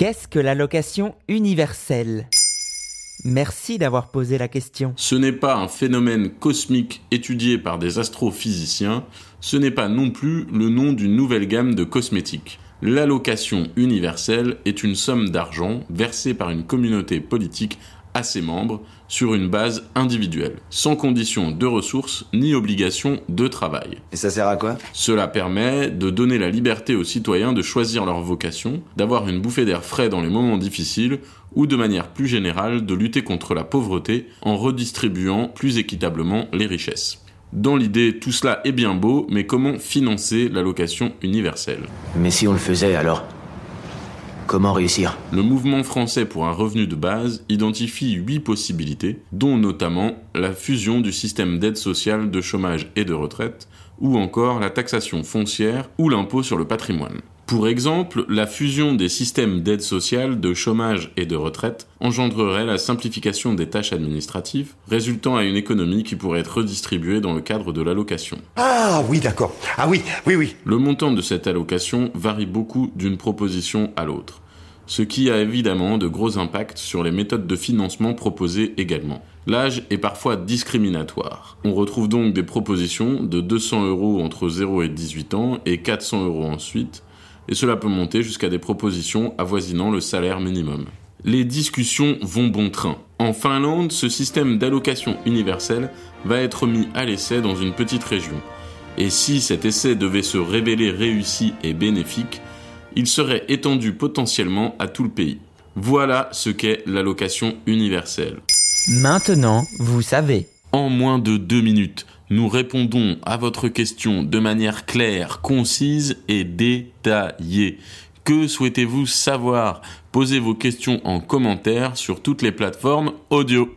Qu'est-ce que l'allocation universelle? Merci d'avoir posé la question. Ce n'est pas un phénomène cosmique étudié par des astrophysiciens, ce n'est pas non plus le nom d'une nouvelle gamme de cosmétiques. L'allocation universelle est une somme d'argent versée par une communauté politique à ses membres sur une base individuelle, sans condition de ressources ni obligation de travail. Et ça sert à quoi? Cela permet de donner la liberté aux citoyens de choisir leur vocation, d'avoir une bouffée d'air frais dans les moments difficiles ou de manière plus générale de lutter contre la pauvreté en redistribuant plus équitablement les richesses. Dans l'idée, tout cela est bien beau, mais comment financer l'allocation universelle? Mais si on le faisait alors? Comment réussir Le mouvement français pour un revenu de base identifie huit possibilités, dont notamment la fusion du système d'aide sociale, de chômage et de retraite, ou encore la taxation foncière ou l'impôt sur le patrimoine. Pour exemple, la fusion des systèmes d'aide sociale, de chômage et de retraite engendrerait la simplification des tâches administratives, résultant à une économie qui pourrait être redistribuée dans le cadre de l'allocation. Ah oui, d'accord. Ah oui, oui, oui. Le montant de cette allocation varie beaucoup d'une proposition à l'autre, ce qui a évidemment de gros impacts sur les méthodes de financement proposées également. L'âge est parfois discriminatoire. On retrouve donc des propositions de 200 euros entre 0 et 18 ans et 400 euros ensuite, et cela peut monter jusqu'à des propositions avoisinant le salaire minimum. Les discussions vont bon train. En Finlande, ce système d'allocation universelle va être mis à l'essai dans une petite région. Et si cet essai devait se révéler réussi et bénéfique, il serait étendu potentiellement à tout le pays. Voilà ce qu'est l'allocation universelle. Maintenant, vous savez. En moins de deux minutes, nous répondons à votre question de manière claire, concise et détaillée. Que souhaitez-vous savoir? Posez vos questions en commentaire sur toutes les plateformes audio.